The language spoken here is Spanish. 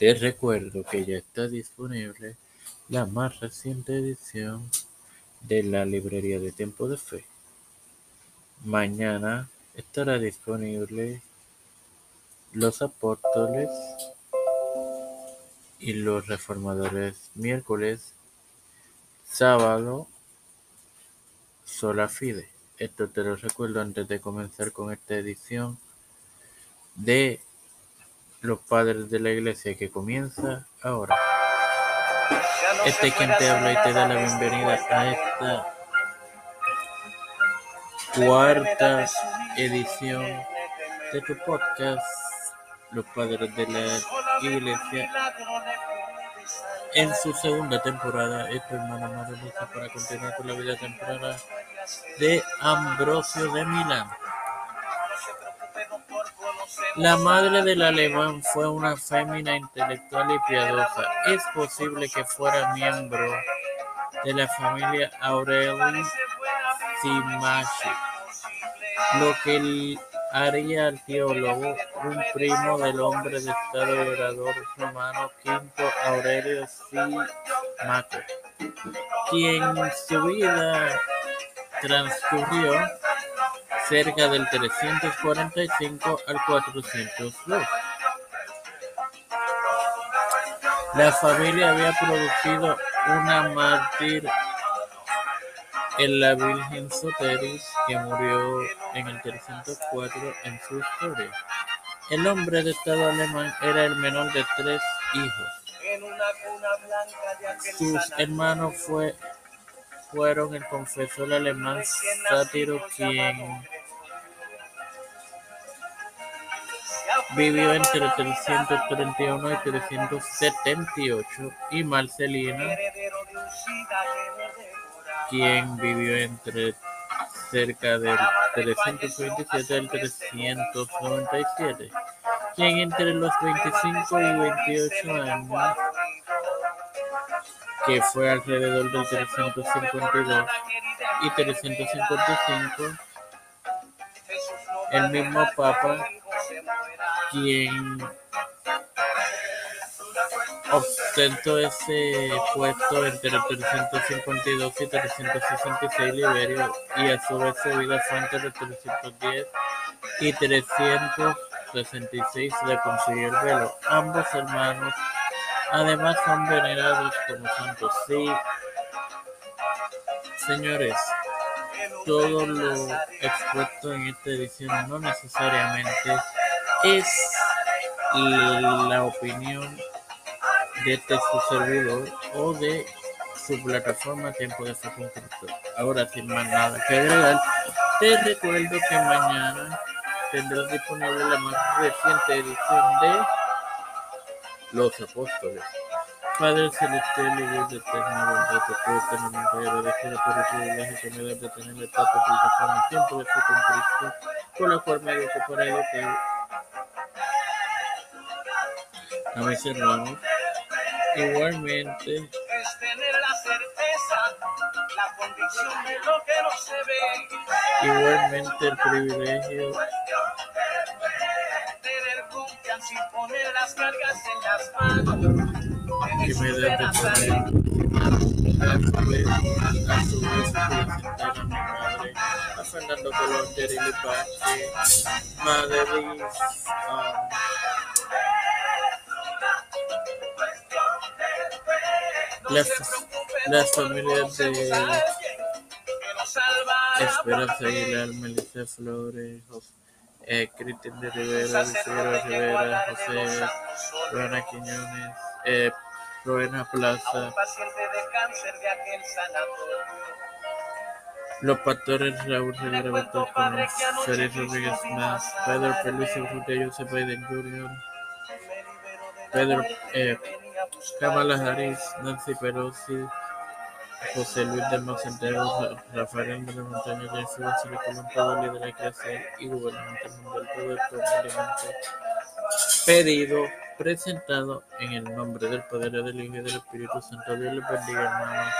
Te recuerdo que ya está disponible la más reciente edición de la librería de Tiempo de Fe. Mañana estará disponible Los Apóstoles y los Reformadores miércoles, sábado, Sola Fide. Esto te lo recuerdo antes de comenzar con esta edición de Los Padres de la Iglesia que comienza ahora. Este es quien te habla y te da la bienvenida a esta cuarta edición de tu podcast, Los Padres de la Iglesia. En su segunda temporada, es tu hermano Maruliza para continuar con la vida temprana de Ambrosio de Milán. La madre del alemán fue una fémina intelectual y piadosa. Es posible que fuera miembro de la familia Aureli Simachi, lo que haría al teólogo un primo del hombre de Estado orador romano Quinto Aurelio Simaco, quien su vida transcurrió cerca del 345 al 402. La familia había producido una mártir en la Virgen Soteris, que murió en el 304 en su historia. El hombre de Estado alemán era el menor de tres hijos. Sus hermanos fue, fueron el confesor alemán Sátiro, quien vivió entre 331 y 378, y Marcelina, quien vivió entre cerca del 327 al 397, quien entre los 25 y 28 años, que fue alrededor del 352 y 355, el mismo Papa quien ostentó ese puesto entre 352 y 366 Liberio y a su vez su vida fue entre 310 y 366 de conseguir el velo. Ambos hermanos además son venerados como santos. Sí, señores, todo lo expuesto en esta edición no necesariamente es la opinión de este su servidor o de su plataforma Tiempo de Fe con Ahora, sin más nada que agregar, te recuerdo que mañana tendrás disponible la más reciente edición de Los Apóstoles. Padre Celestial y Dios eterno, bondad, te eternamente agradecido por el privilegio que me das de tener esta plataforma Tiempo de Fe con la cual me he ocupado que a mis hermanos. Igualmente, es tener la certeza, la convicción de lo que no se ve. igualmente el privilegio Tener confianza y poner las cargas en las manos. que me da de poder a su vez, a su vez presentar a mi madre, a Fernando Colón, Jerry Lipache, Madre um, las, familias de Esperanza Aguilar, Melissa Flores, eh, Cristian de Rivera, Rivera, José, Rona Quiñones, eh, Plaza, los pastores Raúl Rivera Betos como Félix Rodríguez Más, Pedro Felicio Urrutia, Joseph Biden Jr., Pedro, eh, Kamala Harris, Nancy Pelosi, José Luis del Mar Santiago, Ra- Rafael de la Montaña, Jesse González Colón, todo líder eclesial y gobernante mundial, todo esto humildemente pedido, presentado en el nombre del Padre, del Hijo y del Espíritu Santo. Dios les bendiga, hermanos.